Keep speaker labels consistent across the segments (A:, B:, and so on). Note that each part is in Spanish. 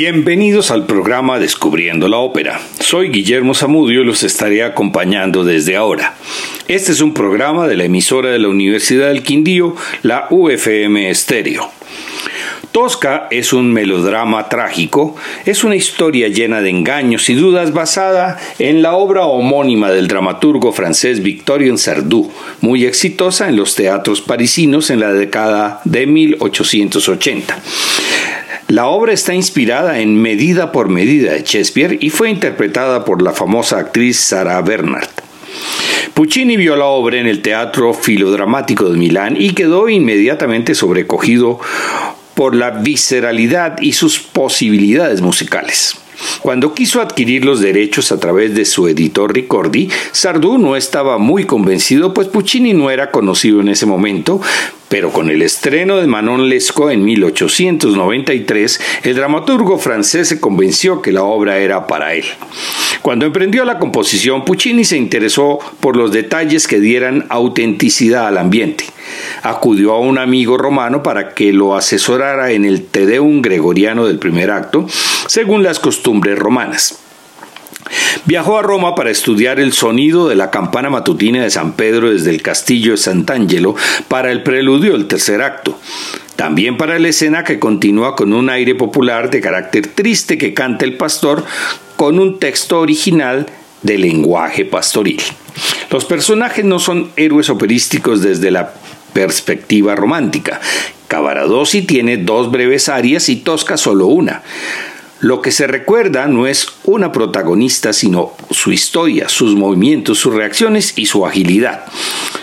A: Bienvenidos al programa Descubriendo la Ópera. Soy Guillermo Zamudio y los estaré acompañando desde ahora. Este es un programa de la emisora de la Universidad del Quindío, la UFM Estéreo. Tosca es un melodrama trágico, es una historia llena de engaños y dudas basada en la obra homónima del dramaturgo francés Victorien Sardou, muy exitosa en los teatros parisinos en la década de 1880. La obra está inspirada en Medida por Medida de Shakespeare y fue interpretada por la famosa actriz Sarah Bernhardt. Puccini vio la obra en el Teatro Filodramático de Milán y quedó inmediatamente sobrecogido por la visceralidad y sus posibilidades musicales. Cuando quiso adquirir los derechos a través de su editor Ricordi, Sardou no estaba muy convencido, pues Puccini no era conocido en ese momento, pero con el estreno de Manon Lescaut en 1893, el dramaturgo francés se convenció que la obra era para él. Cuando emprendió la composición, Puccini se interesó por los detalles que dieran autenticidad al ambiente. Acudió a un amigo romano para que lo asesorara en el Te Deum gregoriano del primer acto, según las costumbres romanas. Viajó a Roma para estudiar el sonido de la campana matutina de San Pedro desde el castillo de Sant'Angelo para el preludio del tercer acto. También para la escena que continúa con un aire popular de carácter triste que canta el pastor con un texto original de lenguaje pastoril. Los personajes no son héroes operísticos desde la perspectiva romántica. Cavaradossi tiene dos breves arias y Tosca solo una. Lo que se recuerda no es una protagonista, sino su historia, sus movimientos, sus reacciones y su agilidad.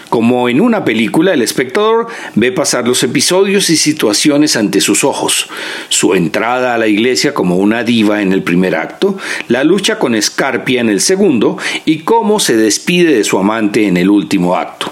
A: Como en una película, el espectador ve pasar los episodios y situaciones ante sus ojos. Su entrada a la iglesia como una diva en el primer acto, la lucha con Escarpia en el segundo y cómo se despide de su amante en el último acto.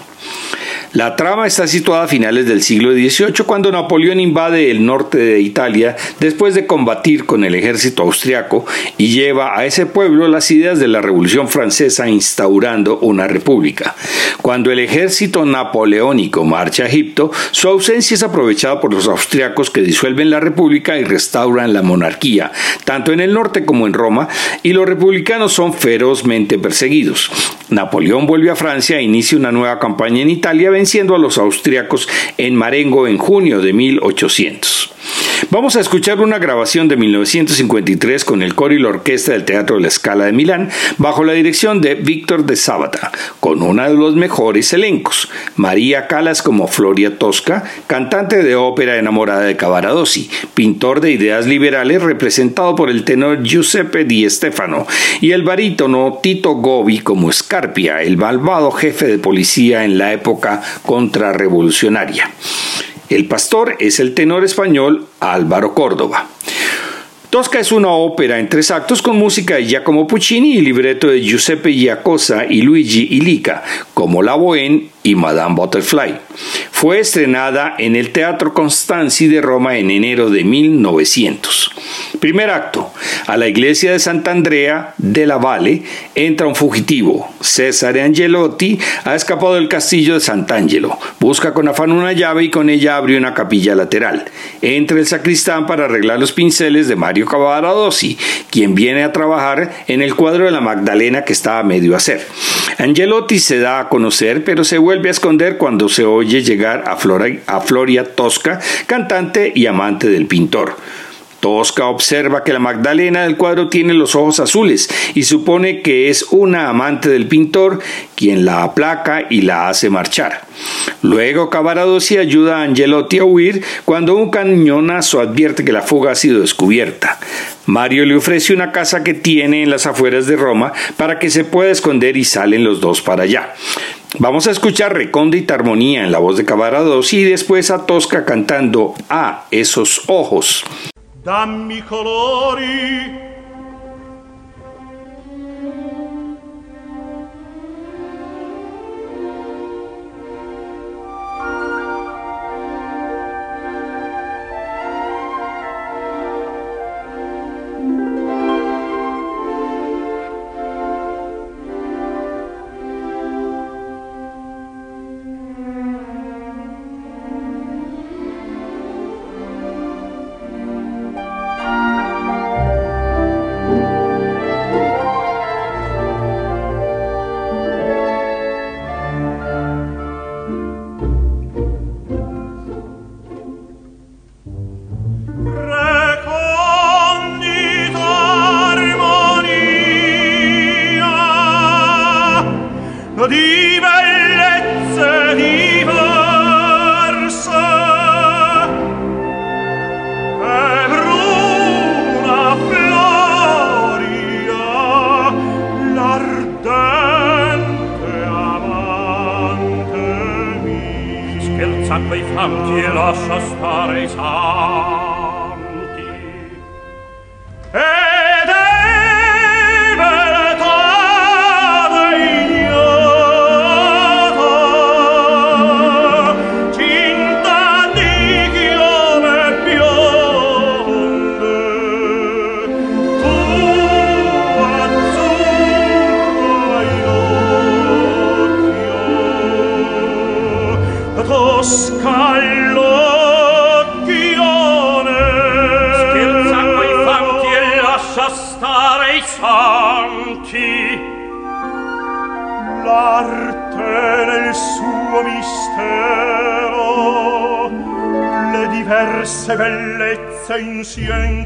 A: La trama está situada a finales del siglo XVIII cuando Napoleón invade el norte de Italia después de combatir con el ejército austriaco y lleva a ese pueblo las ideas de la Revolución Francesa instaurando una república. Cuando el ejército napoleónico marcha a Egipto, su ausencia es aprovechada por los austriacos que disuelven la república y restauran la monarquía, tanto en el norte como en Roma, y los republicanos son ferozmente perseguidos. Napoleón vuelve a Francia e inicia una nueva campaña en Italia venciendo a los austriacos en Marengo en junio de 1800. Vamos a escuchar una grabación de 1953 con el coro y la orquesta del Teatro de la Scala de Milán bajo la dirección de Víctor de Sábata, con uno de los mejores elencos, María Calas como Floria Tosca, cantante de ópera enamorada de Cavaradossi, pintor de ideas liberales representado por el tenor Giuseppe Di Stefano y el barítono Tito Gobi como Scarpia, el malvado jefe de policía en la época contrarrevolucionaria. El pastor es el tenor español Álvaro Córdoba. Tosca es una ópera en tres actos con música de Giacomo Puccini y libreto de Giuseppe Giacosa y Luigi Ilica, como La Bohème y Madame Butterfly. Fue estrenada en el Teatro Constanzi de Roma en enero de 1900. Primer acto. A la iglesia de Sant'Andrea de la Valle entra un fugitivo. Cesare Angelotti ha escapado del castillo de Sant'Angelo. Busca con afán una llave y con ella abre una capilla lateral. Entra el sacristán para arreglar los pinceles de Mario Cavaradossi, quien viene a trabajar en el cuadro de la Magdalena que está a medio hacer. Angelotti se da a conocer, pero se vuelve a esconder cuando se oye llegar a, a Floria Tosca, cantante y amante del pintor. Tosca observa que la Magdalena del cuadro tiene los ojos azules y supone que es una amante del pintor quien la aplaca y la hace marchar. Luego Cavaradossi ayuda a Angelotti a huir cuando un cañonazo advierte que la fuga ha sido descubierta. Mario le ofrece una casa que tiene en las afueras de Roma para que se pueda esconder y salen los dos para allá. Vamos a escuchar recóndita armonía en la voz de Cavaradossi y después a Tosca cantando a esos ojos.
B: colori presencia en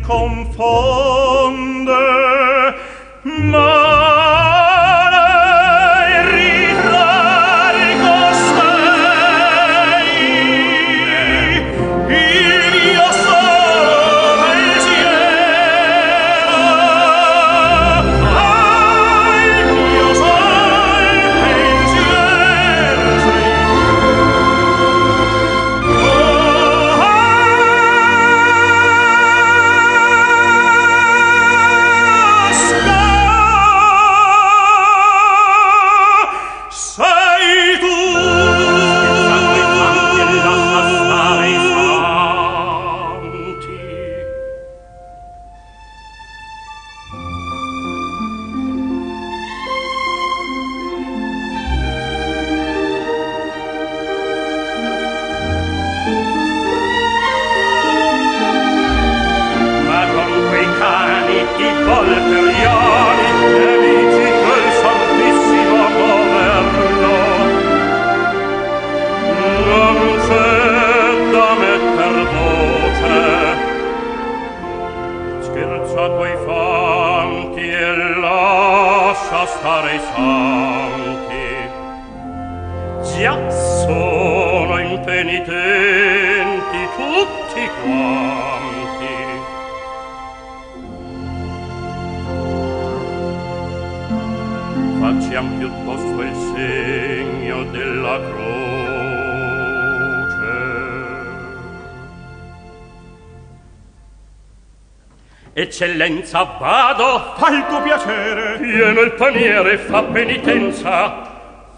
C: Eccellenza, vado!
B: Fal tuo piacere!
C: Pieno il paniere, fa penitenza!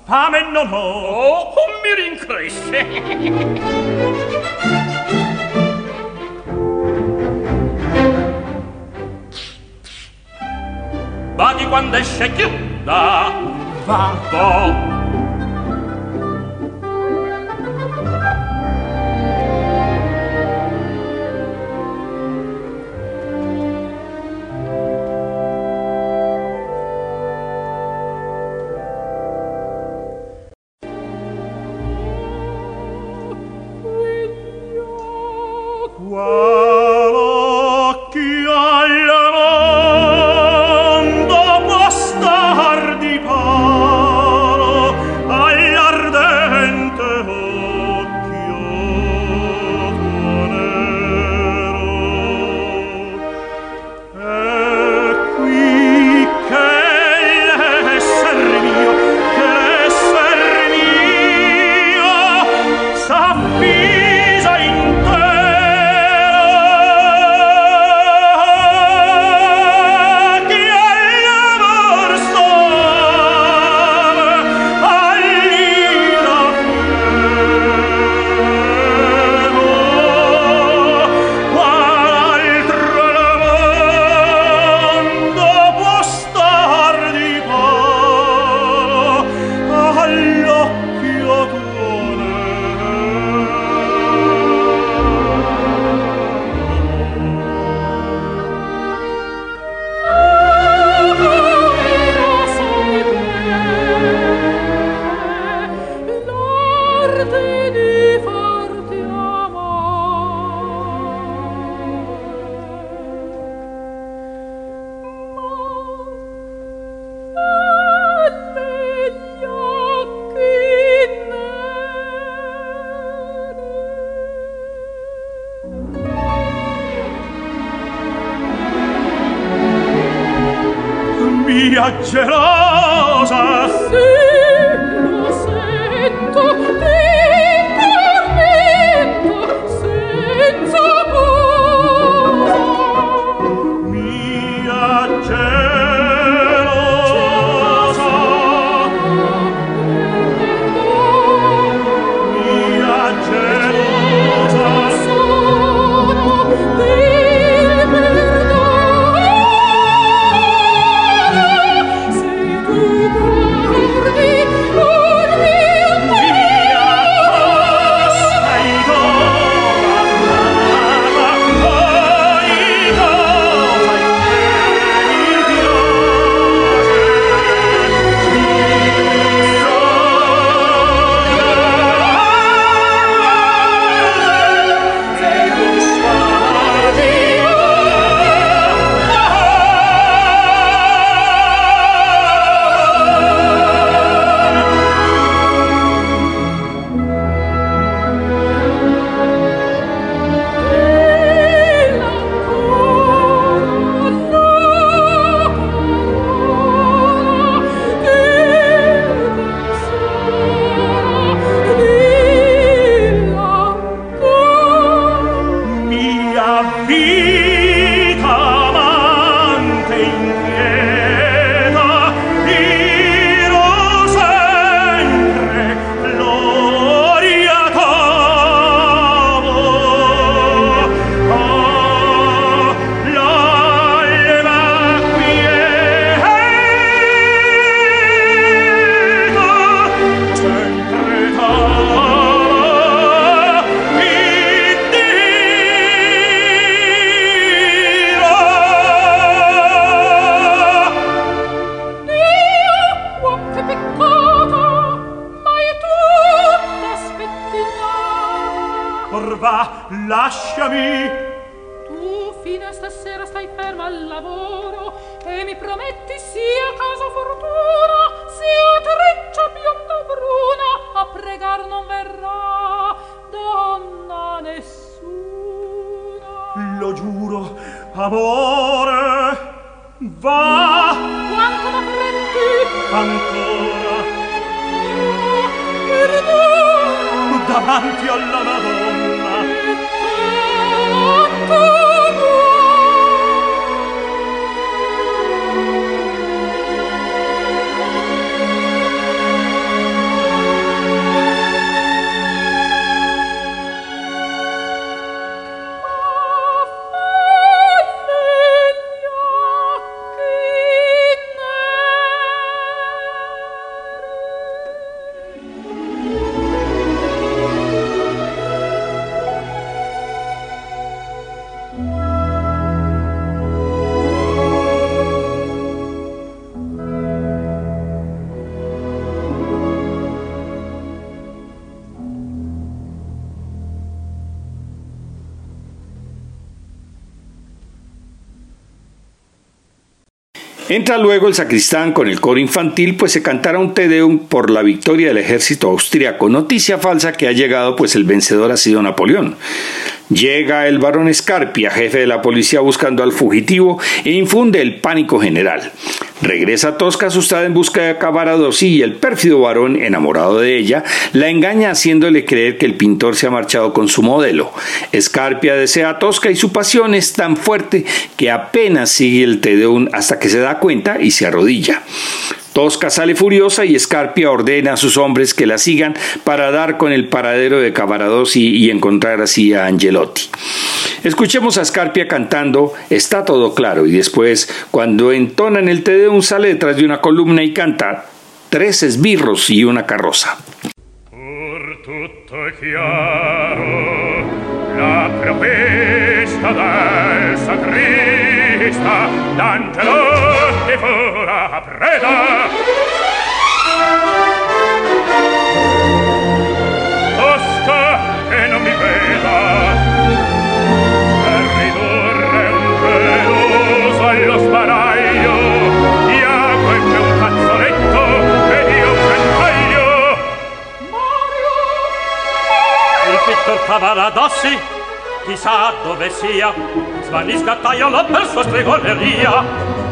B: Fame non ho!
C: Oh, mi rincresce! Vadi quando esce chiuda!
B: Vado! mia lo
D: giuro amore va. Quanto m'affretti ancora. Davanti alla Madonna.
A: Ancora Entra luego el sacristán con el coro infantil, pues se cantará un Te Deum por la victoria del ejército austriaco. Noticia falsa que ha llegado, pues el vencedor ha sido Napoleón. Llega el barón Escarpia, jefe de la policía, buscando al fugitivo e infunde el pánico general. Regresa Tosca asustada en busca de Cavaradossi y el pérfido varón, enamorado de ella, la engaña haciéndole creer que el pintor se ha marchado con su modelo. Escarpia desea a Tosca y su pasión es tan fuerte que apenas sigue el Tedeum hasta que se da cuenta y se arrodilla. Tosca sale furiosa y Escarpia ordena a sus hombres que la sigan para dar con el paradero de Cavaradossi y encontrar así a Angelotti. Escuchemos a Escarpia cantando Está todo claro y después, cuando entona en el Tedeum, sale detrás de una columna y canta Tres esbirros y una carroza.
C: Por la del sacrista. dottor Cavaradossi chissà dove sia svanisca taiolo per sua stregoneria.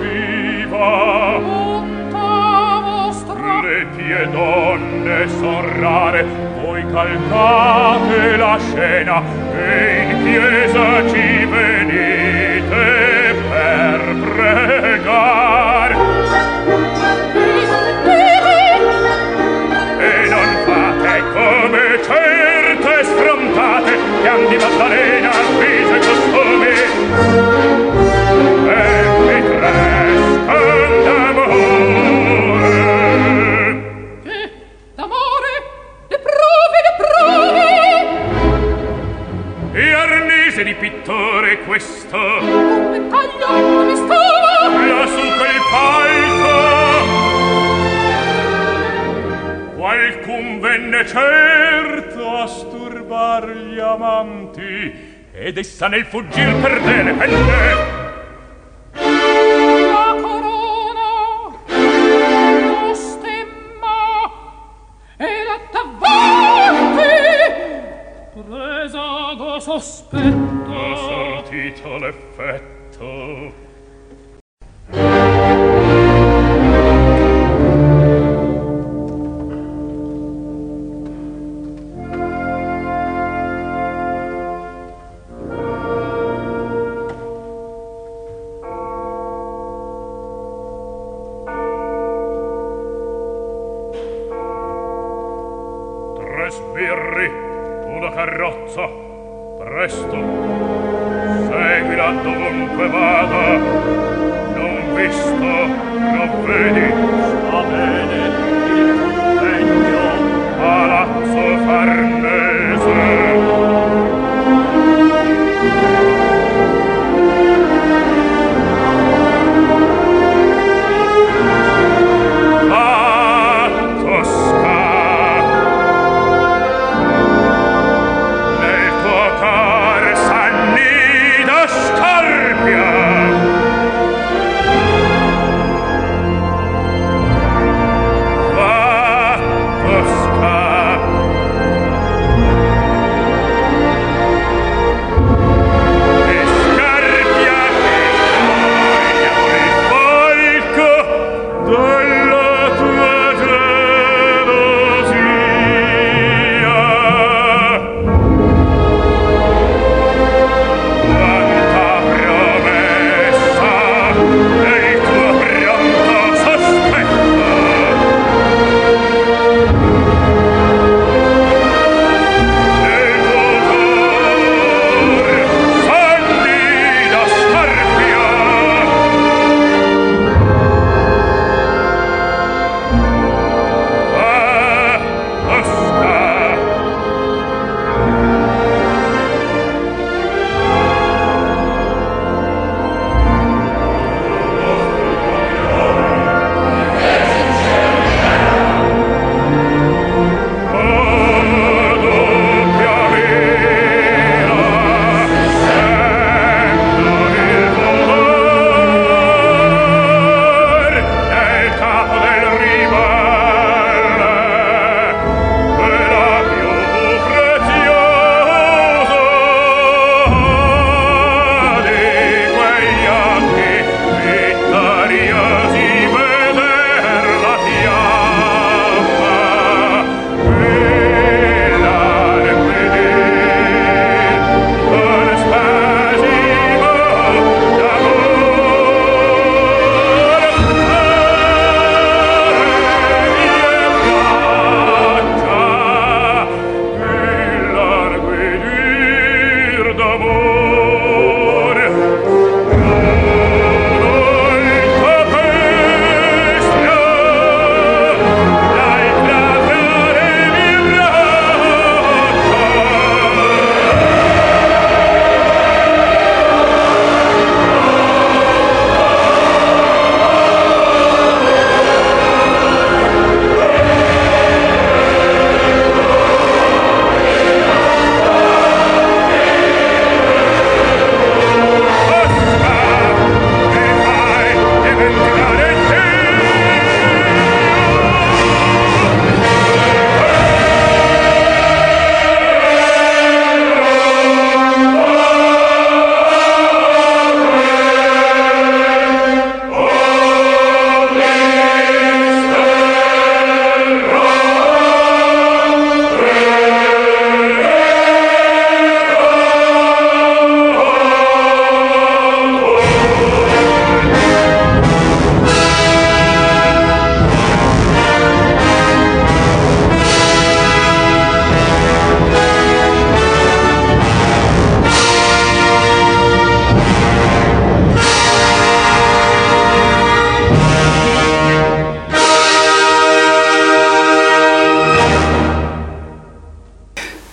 C: viva.
D: Bontà vostra
C: le pie donne sorrare voi calcate la scena e in chiesa ci venite per pregar. E non fate come certe sfrontate che han di battare palto
D: Come taglio come stava
C: Là su quel palto Qualcun venne certo a sturbar gli amanti Ed essa nel fuggir perdè le penne.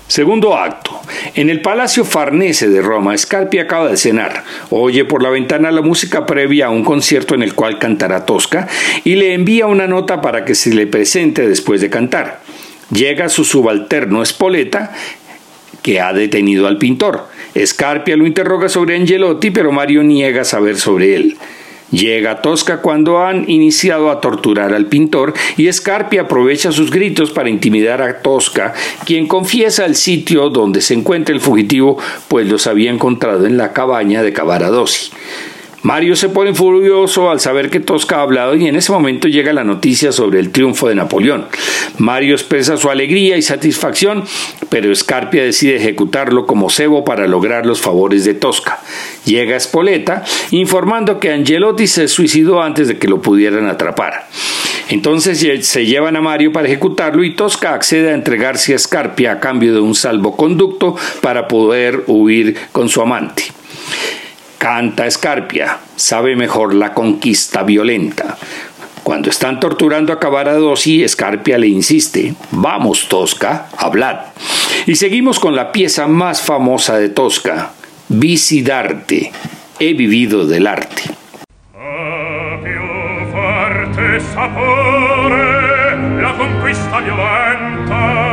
A: Segundo acto. En el Palacio Farnese de Roma, Scarpi acaba de cenar. Oye por la ventana la música previa a un concierto en el cual cantará Tosca y le envía una nota para que se le presente después de cantar. Llega su subalterno Spoleta, que ha detenido al pintor. Scarpia lo interroga sobre Angelotti, pero Mario niega saber sobre él. Llega Tosca cuando han iniciado a torturar al pintor y Scarpi aprovecha sus gritos para intimidar a Tosca, quien confiesa el sitio donde se encuentra el fugitivo, pues los había encontrado en la cabaña de Cavaradossi. Mario se pone furioso al saber que Tosca ha hablado y en ese momento llega la noticia sobre el triunfo de Napoleón. Mario expresa su alegría y satisfacción, pero Scarpia decide ejecutarlo como cebo para lograr los favores de Tosca. Llega Spoleta informando que Angelotti se suicidó antes de que lo pudieran atrapar. Entonces se llevan a Mario para ejecutarlo y Tosca accede a entregarse a Scarpia a cambio de un salvoconducto para poder huir con su amante. Canta Escarpia, sabe mejor la conquista violenta. Cuando están torturando a Cavaradossi, Escarpia le insiste, vamos Tosca, hablad. Y seguimos con la pieza más famosa de Tosca, Visidarte, he vivido del arte.
C: la conquista violenta,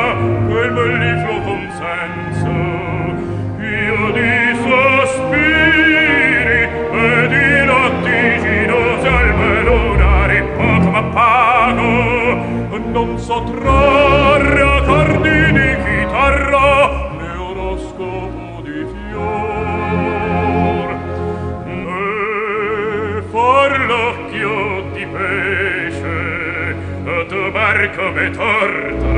C: sottrarre a cardini chitarra l'euroscopo di fior. E far l'occhio di pesce e tu barco me torta.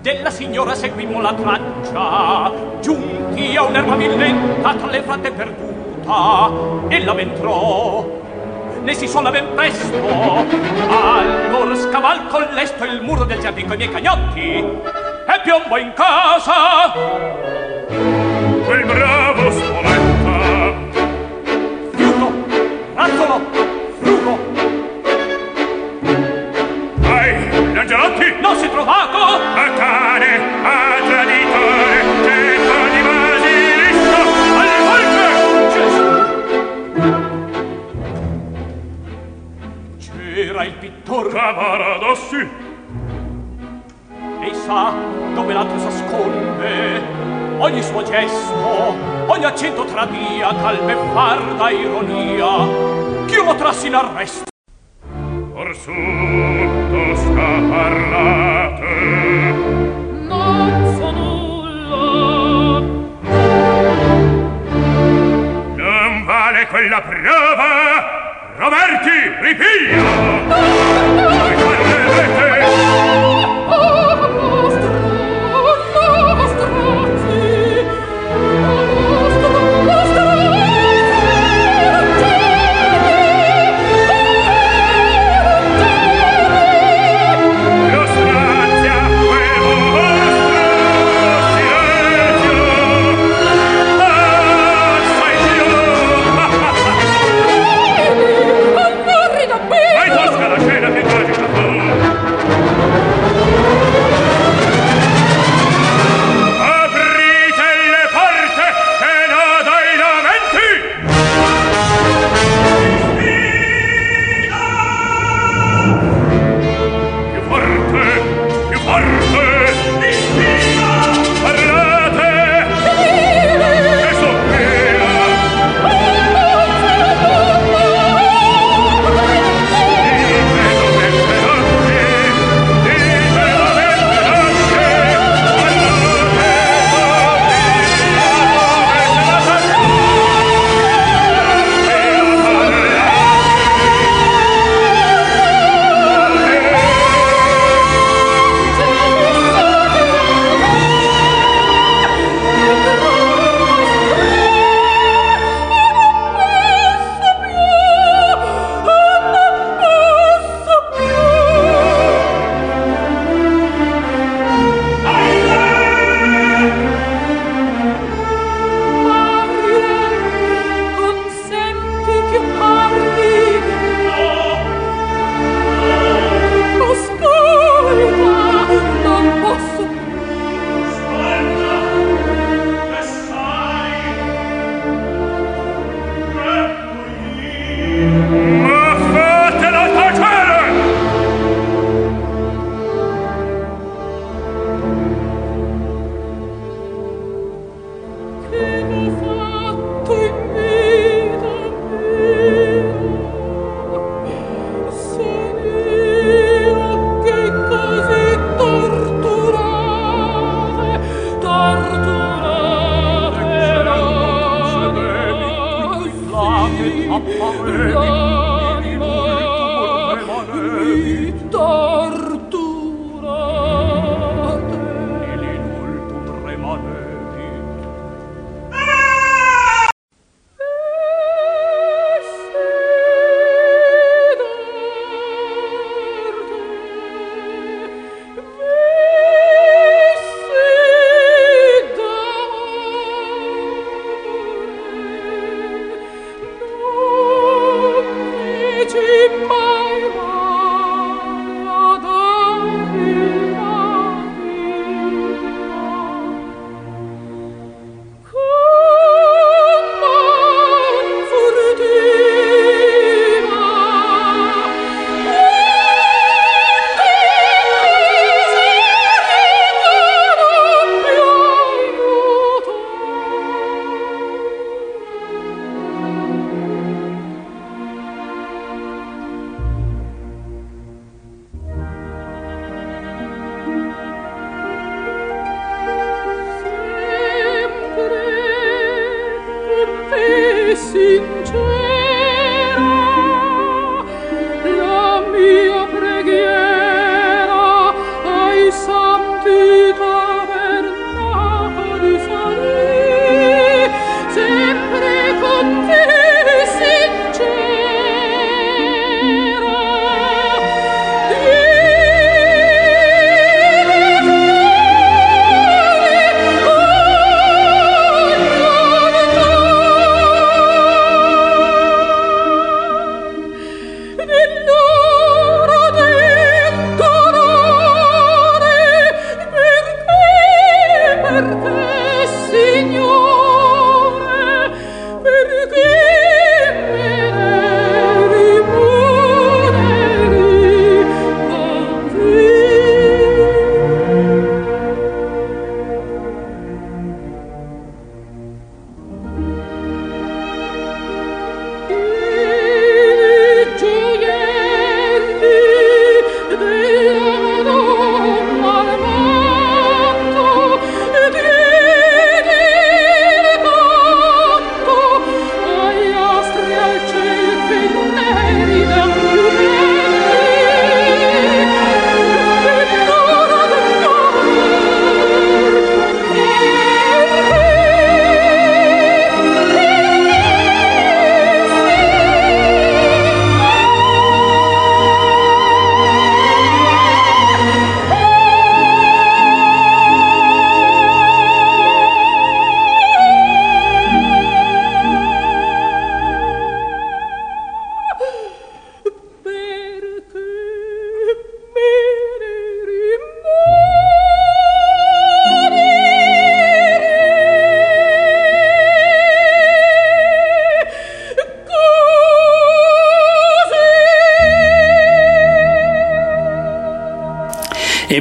C: della signora seguimmo la traccia giunti a un'erba villetta tra le fratte perduta ella v'entrò. Ne si suona ben presto allora scavalco lesto il muro del giardin coi miei cagnotti e piombo in casa. Quel bravo quella prova. Roberti ripiglia.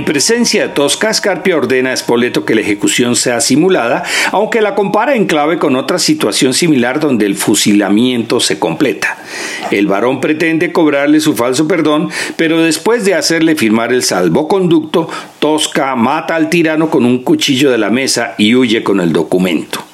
A: Presencia de Tosca, Scarpia ordena a Spoleto que la ejecución sea simulada, aunque la compara en clave con otra situación similar donde el fusilamiento se completa. El varón pretende cobrarle su falso perdón, pero después de hacerle firmar el salvoconducto, Tosca mata al tirano con un cuchillo de la mesa y huye con el documento.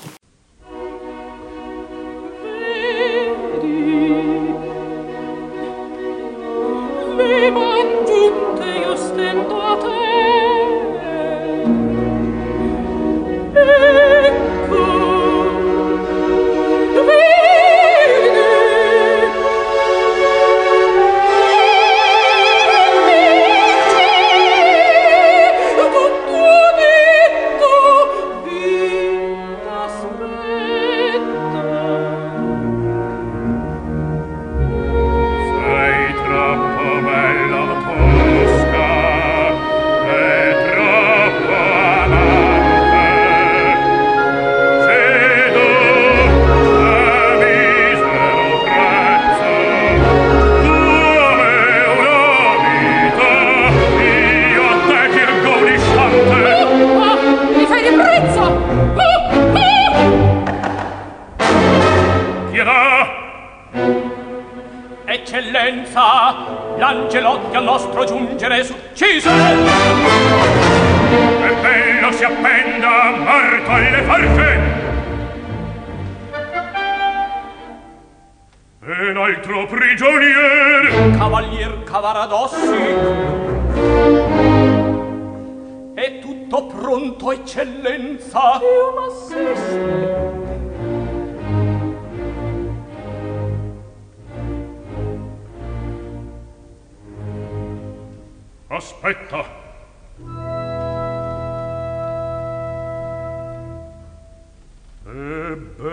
B: nostro giungere succise e
C: bello si appenda morto alle forche e l'altro prigionier.
B: Cavalier Cavaradossi è tutto pronto eccellenza.
D: Io m'assiste
C: Aspetta! Ebbene...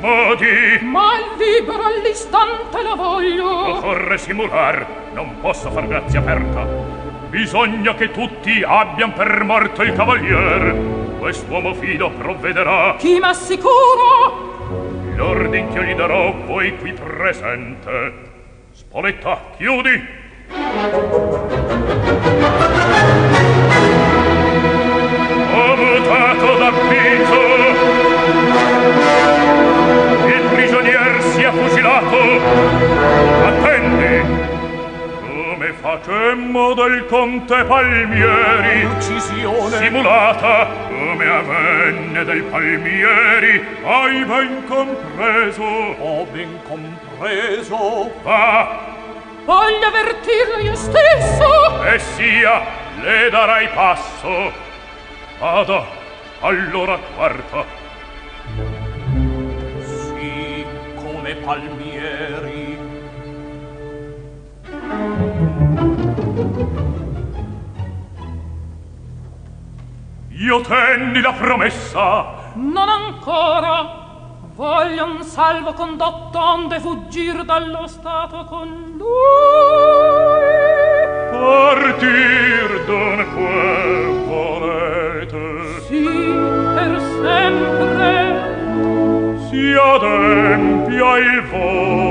C: Modi!
D: Ma libero all'istante la voglio
C: vorrei simular, non posso far grazia aperta. Bisogna che tutti abbian per morto il cavalier. Quest'uomo fido provvederà.
D: Chi m'assicuro?
C: L'ordin che gli darò voi qui presente. Spoletta, chiudi! Facemmo del conte Palmieri.
B: Uccisione
C: Simulata come avvenne del Palmieri Hai ben compreso.
B: Ho ben compreso.
C: Va.
D: Voglio avvertirlo io stesso.
C: E sia, le darai passo. Ada, allora quarta.
B: Sì, come Palmieri.
C: Io tenni la promessa.
D: Non ancora. Voglio un salvo condotto onde fuggir dallo stato con lui.
C: Partir dunque volete.
D: Sì, per sempre.
C: Si adempia il vostro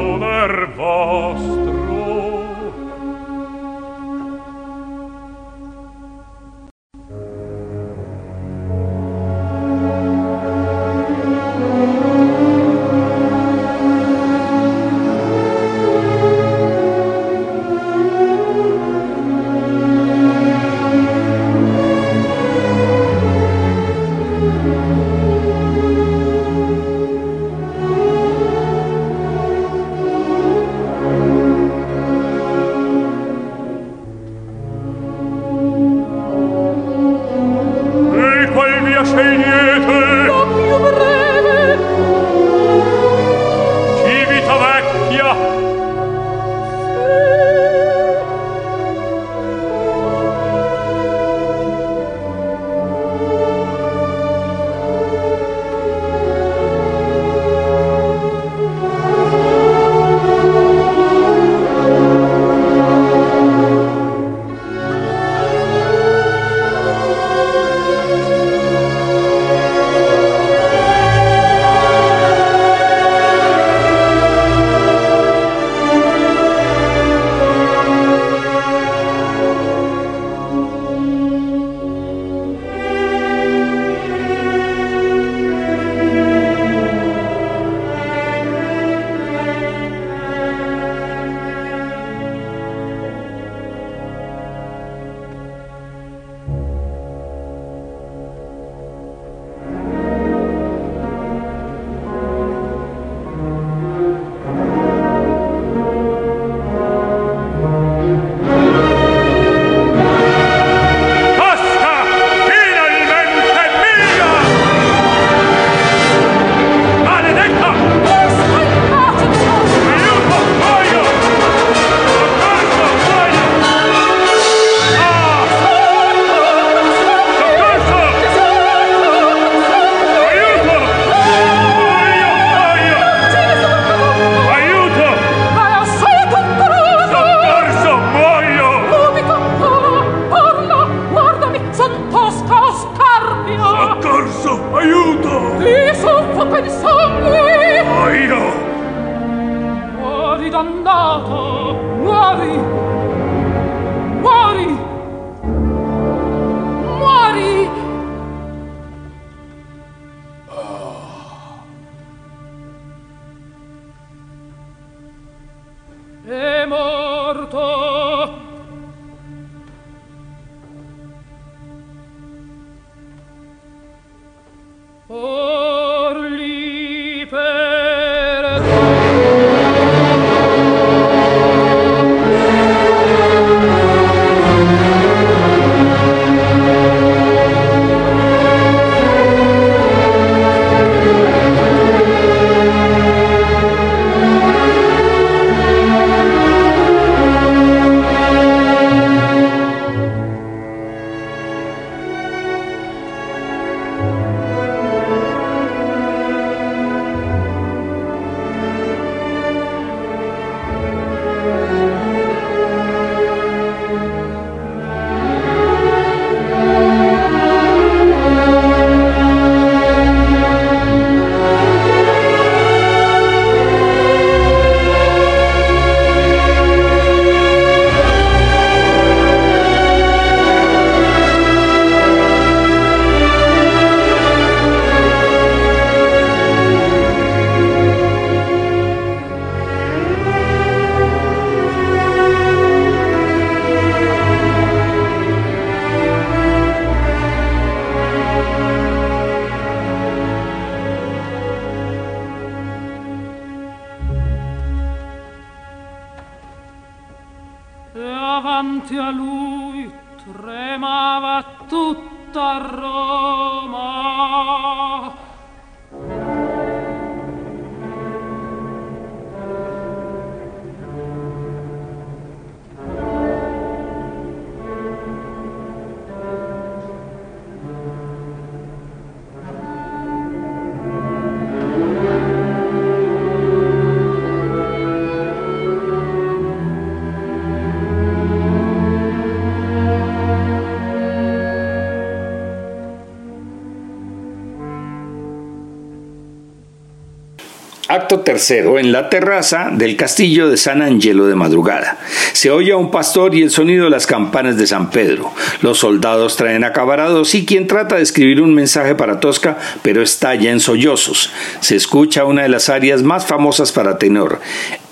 A: Tercero, en la terraza del castillo de San Angelo de madrugada. Se oye a un pastor y el sonido de las campanas de San Pedro. Los soldados traen acabarados y quien trata de escribir un mensaje para Tosca, pero estalla en sollozos. Se escucha una de las áreas más famosas para tenor,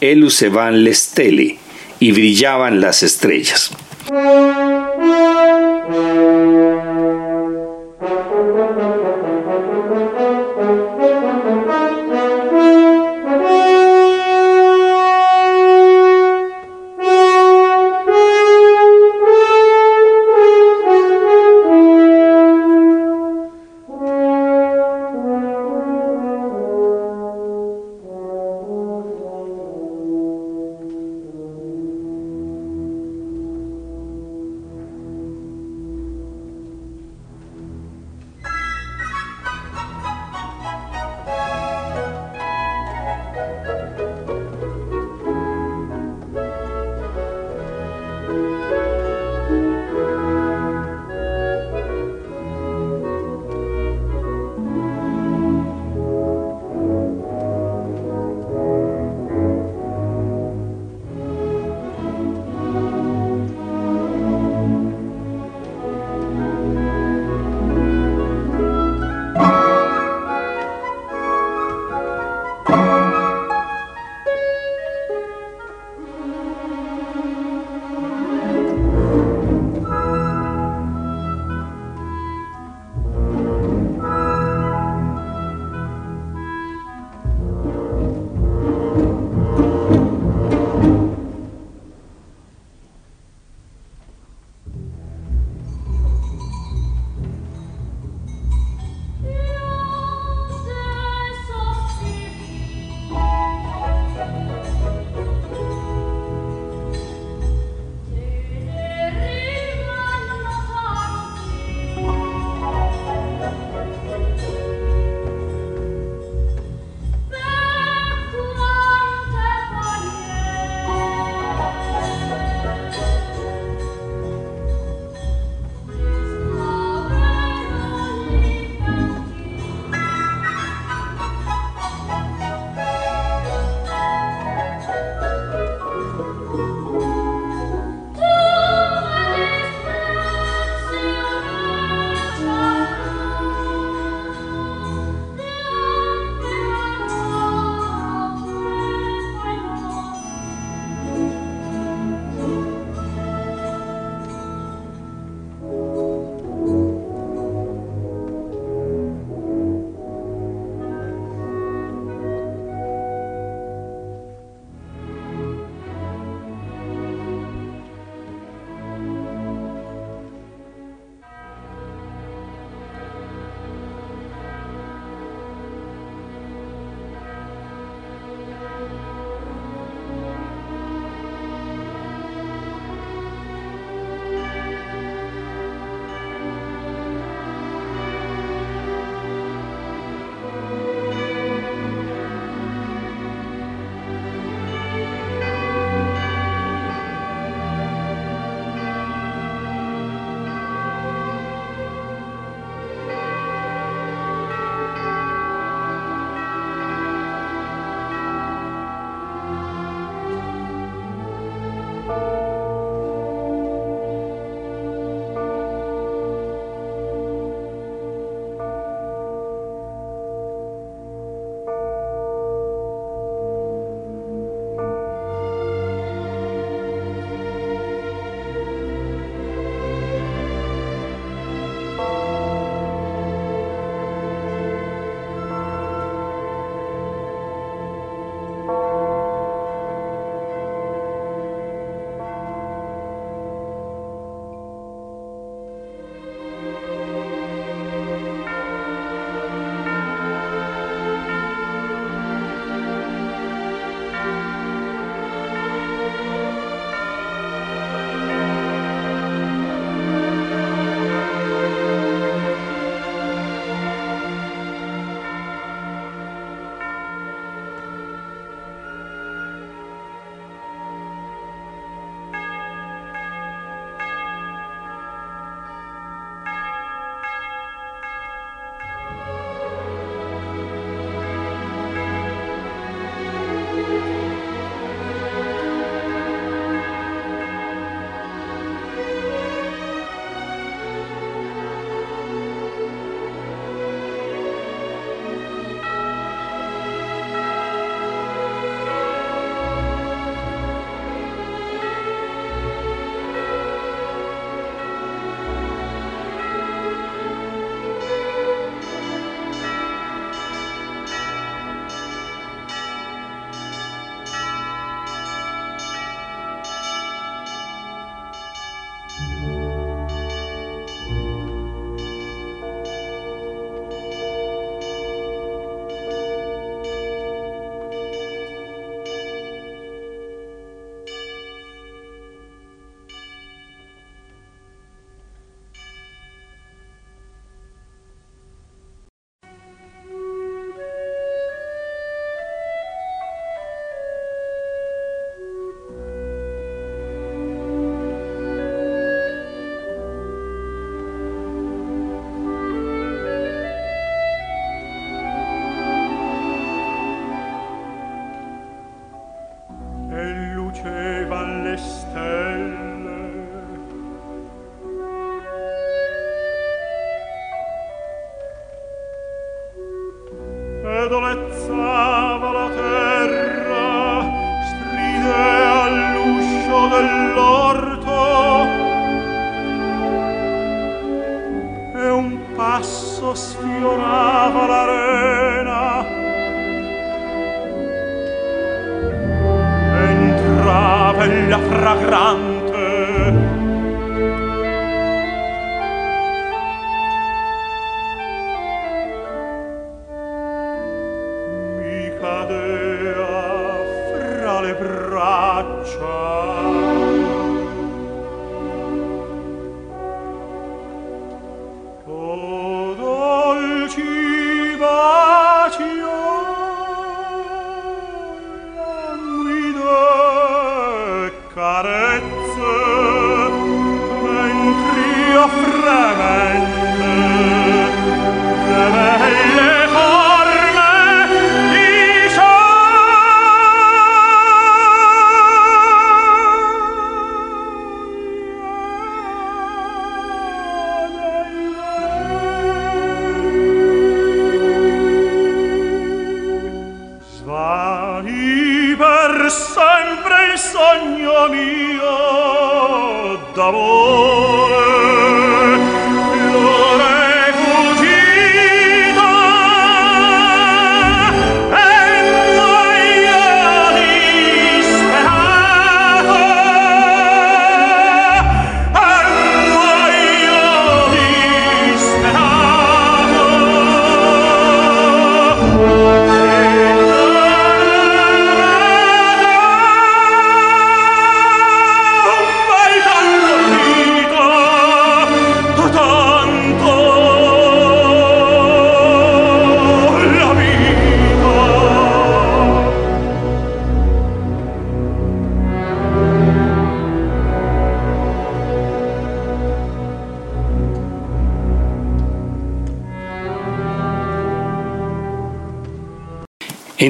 A: Elus van Lestele, y brillaban las estrellas.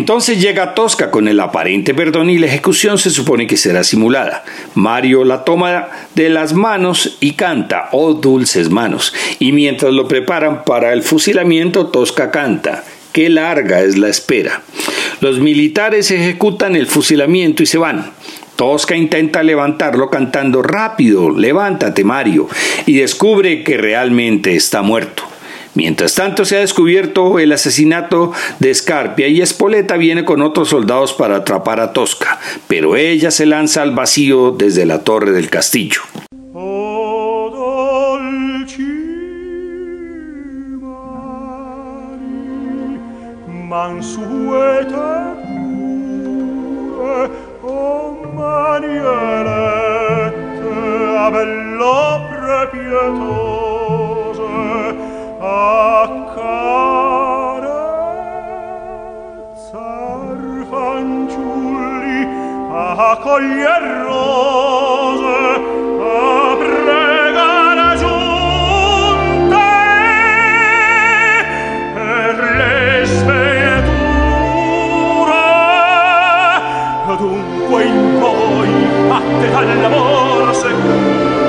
B: Entonces llega Tosca con el aparente perdón y la ejecución se supone que será simulada. Mario la toma de las manos y canta, oh dulces manos. Y mientras lo preparan para el fusilamiento, Tosca canta, qué larga es la espera. Los militares ejecutan el fusilamiento y se van. Tosca intenta levantarlo cantando rápido, levántate Mario, y descubre que realmente está muerto. Mientras tanto se ha descubierto el asesinato de Scarpia y Espoleta viene con otros soldados para atrapar a Tosca, pero ella se lanza al vacío desde la torre del castillo.
D: accarezzar fanciulli a coglier rose a
E: pregare giunte per
D: le spieture dunque in voi atte dall'amor secur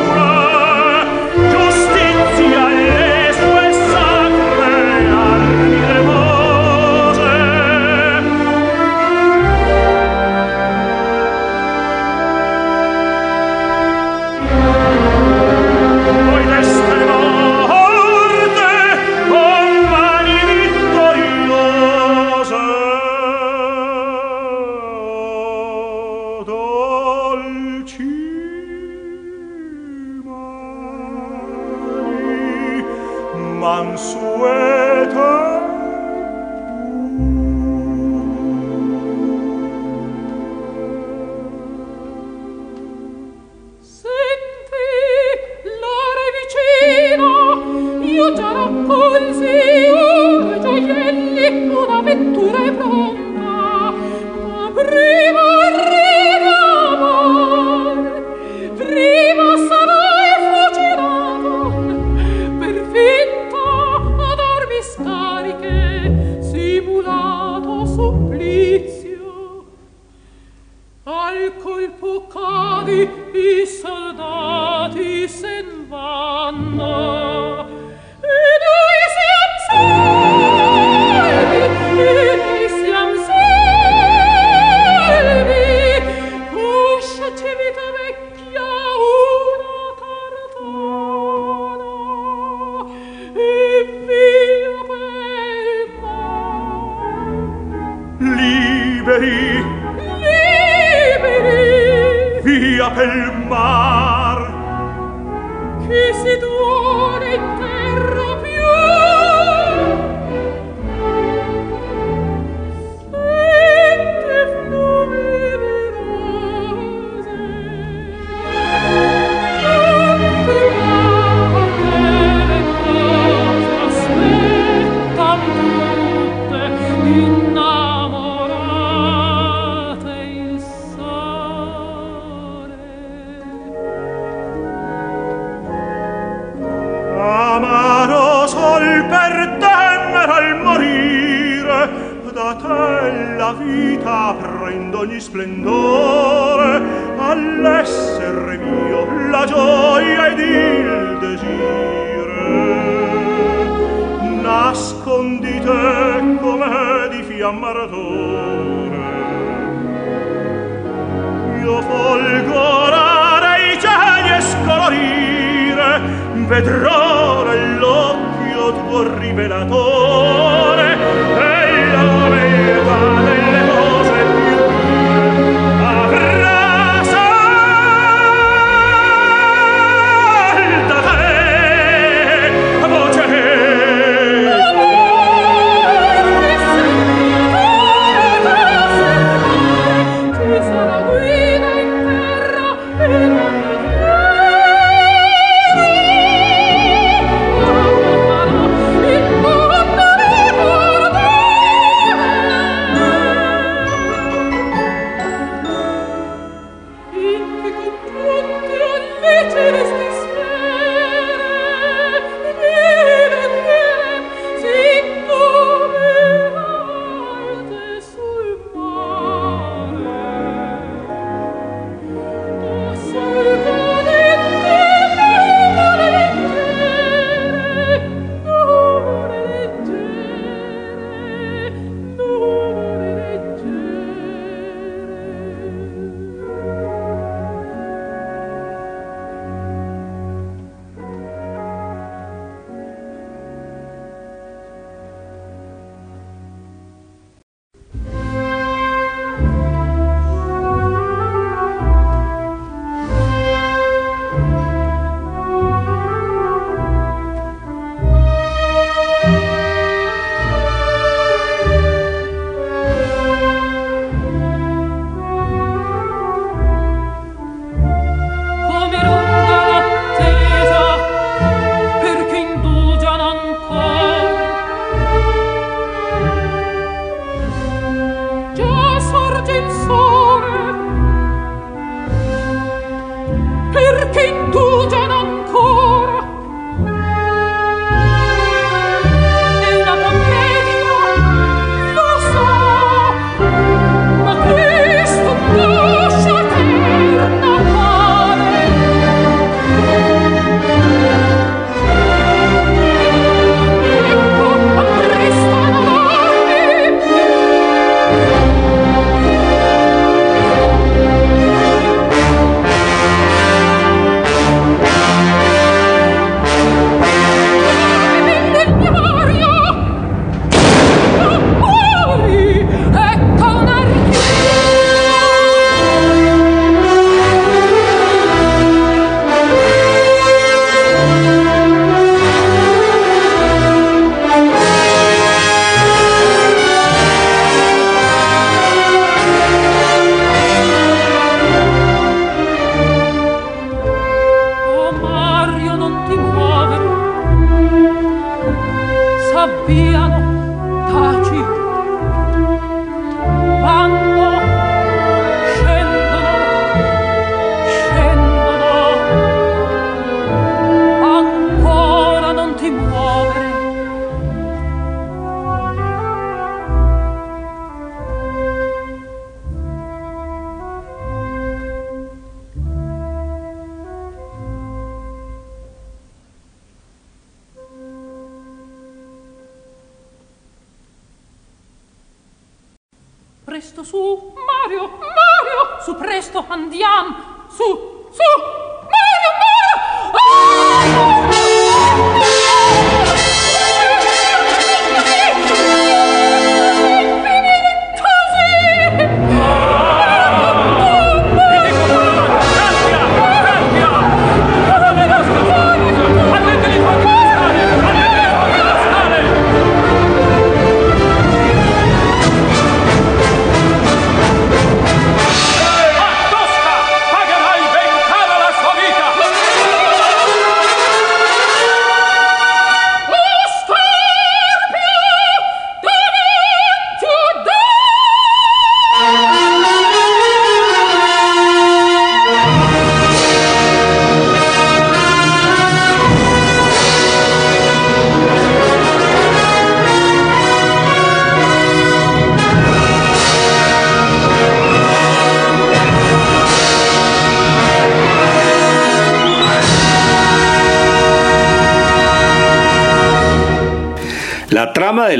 D: i soldati sen vanno.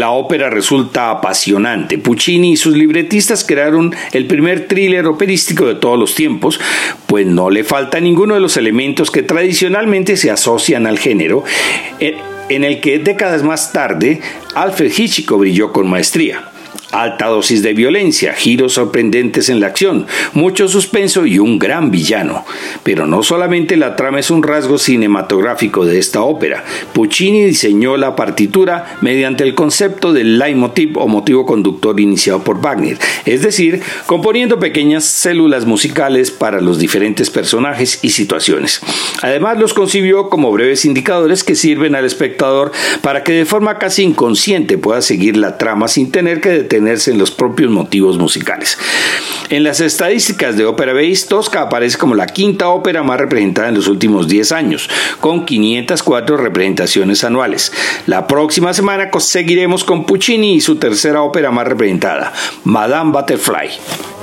A: La ópera resulta apasionante. Puccini y sus libretistas crearon el primer thriller operístico de todos los tiempos, pues no le falta ninguno de los elementos que tradicionalmente se asocian al género, en el que décadas más tarde Alfred Hitchcock brilló con maestría. Alta dosis de violencia, giros sorprendentes en la acción, mucho suspenso y un gran villano. Pero no solamente la trama es un rasgo cinematográfico de esta ópera. Puccini diseñó la partitura mediante el concepto del leitmotiv o motivo conductor iniciado por Wagner, es decir, componiendo pequeñas células musicales para los diferentes personajes y situaciones. Además los concibió como breves indicadores que sirven al espectador para que de forma casi inconsciente pueda seguir la trama sin tener que detener en los propios motivos musicales. En las estadísticas de Ópera Base, Tosca aparece como la quinta ópera más representada en los últimos 10 años, con 504 representaciones anuales. La próxima semana seguiremos con Puccini y su tercera ópera más representada, Madame Butterfly.